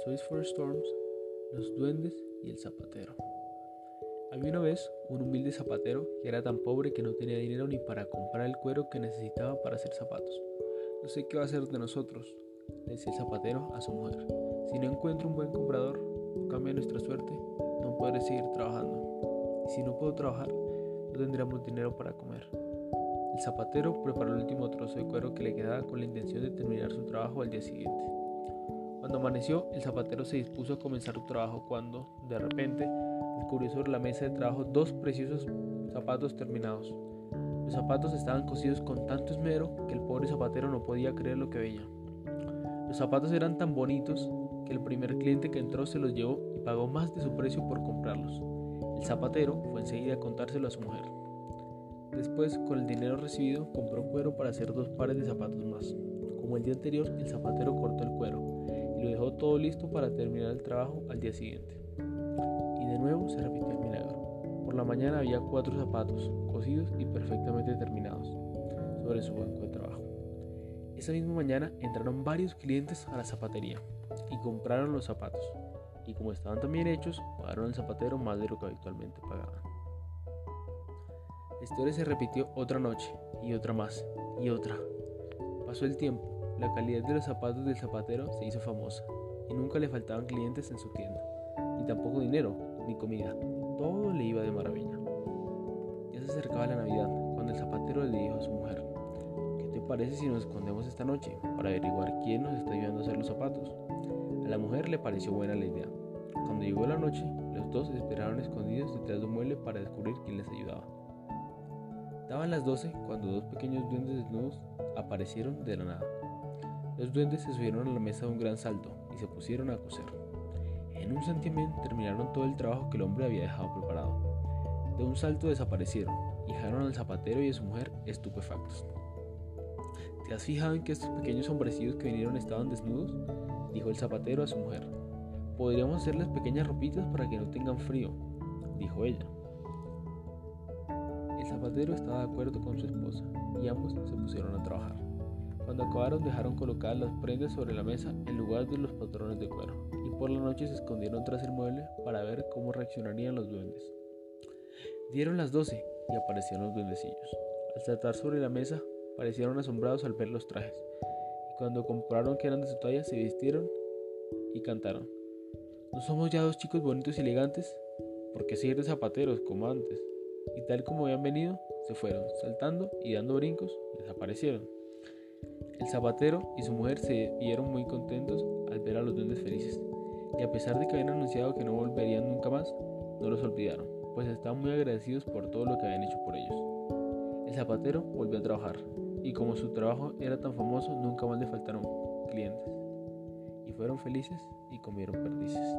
Toys for Storms, Los Duendes y el Zapatero. Había una vez un humilde zapatero que era tan pobre que no tenía dinero ni para comprar el cuero que necesitaba para hacer zapatos. No sé qué va a hacer de nosotros, le decía el zapatero a su mujer. Si no encuentro un buen comprador o cambia nuestra suerte, no podré seguir trabajando. Y si no puedo trabajar, no tendremos dinero para comer. El zapatero preparó el último trozo de cuero que le quedaba con la intención de terminar su trabajo al día siguiente. Cuando amaneció, el zapatero se dispuso a comenzar su trabajo cuando, de repente, descubrió sobre la mesa de trabajo dos preciosos zapatos terminados. Los zapatos estaban cosidos con tanto esmero que el pobre zapatero no podía creer lo que veía. Los zapatos eran tan bonitos que el primer cliente que entró se los llevó y pagó más de su precio por comprarlos. El zapatero fue enseguida a contárselo a su mujer. Después, con el dinero recibido, compró cuero para hacer dos pares de zapatos más. Como el día anterior, el zapatero cortó el todo listo para terminar el trabajo al día siguiente. Y de nuevo se repitió el milagro. Por la mañana había cuatro zapatos, cosidos y perfectamente terminados, sobre su banco de trabajo. Esa misma mañana entraron varios clientes a la zapatería y compraron los zapatos. Y como estaban tan bien hechos, pagaron al zapatero más de lo que habitualmente pagaban. La historia se repitió otra noche, y otra más, y otra. Pasó el tiempo, la calidad de los zapatos del zapatero se hizo famosa y nunca le faltaban clientes en su tienda, ni tampoco dinero, ni comida. Todo le iba de maravilla. Ya se acercaba la Navidad cuando el zapatero le dijo a su mujer, ¿qué te parece si nos escondemos esta noche para averiguar quién nos está ayudando a hacer los zapatos? A la mujer le pareció buena la idea. Cuando llegó la noche, los dos esperaron escondidos detrás de un mueble para descubrir quién les ayudaba. Daban las 12 cuando dos pequeños duendes desnudos aparecieron de la nada. Los duendes se subieron a la mesa de un gran salto y se pusieron a coser. En un santiamén terminaron todo el trabajo que el hombre había dejado preparado. De un salto desaparecieron y dejaron al zapatero y a su mujer estupefactos. ¿Te has fijado en que estos pequeños hombrecillos que vinieron estaban desnudos? Dijo el zapatero a su mujer. Podríamos hacerles pequeñas ropitas para que no tengan frío, dijo ella. El zapatero estaba de acuerdo con su esposa y ambos se pusieron a trabajar. Cuando acabaron dejaron colocadas las prendas sobre la mesa en lugar de los patrones de cuero, y por la noche se escondieron tras el mueble para ver cómo reaccionarían los duendes. Dieron las doce y aparecieron los duendecillos. Al saltar sobre la mesa, parecieron asombrados al ver los trajes, y cuando comprobaron que eran de su talla, se vistieron y cantaron. ¿No somos ya dos chicos bonitos y elegantes? ¿Por qué seguir de zapateros como antes? Y tal como habían venido, se fueron, saltando y dando brincos, desaparecieron. El zapatero y su mujer se vieron muy contentos al ver a los duendes felices, y a pesar de que habían anunciado que no volverían nunca más, no los olvidaron, pues estaban muy agradecidos por todo lo que habían hecho por ellos. El zapatero volvió a trabajar, y como su trabajo era tan famoso, nunca más le faltaron clientes, y fueron felices y comieron perdices.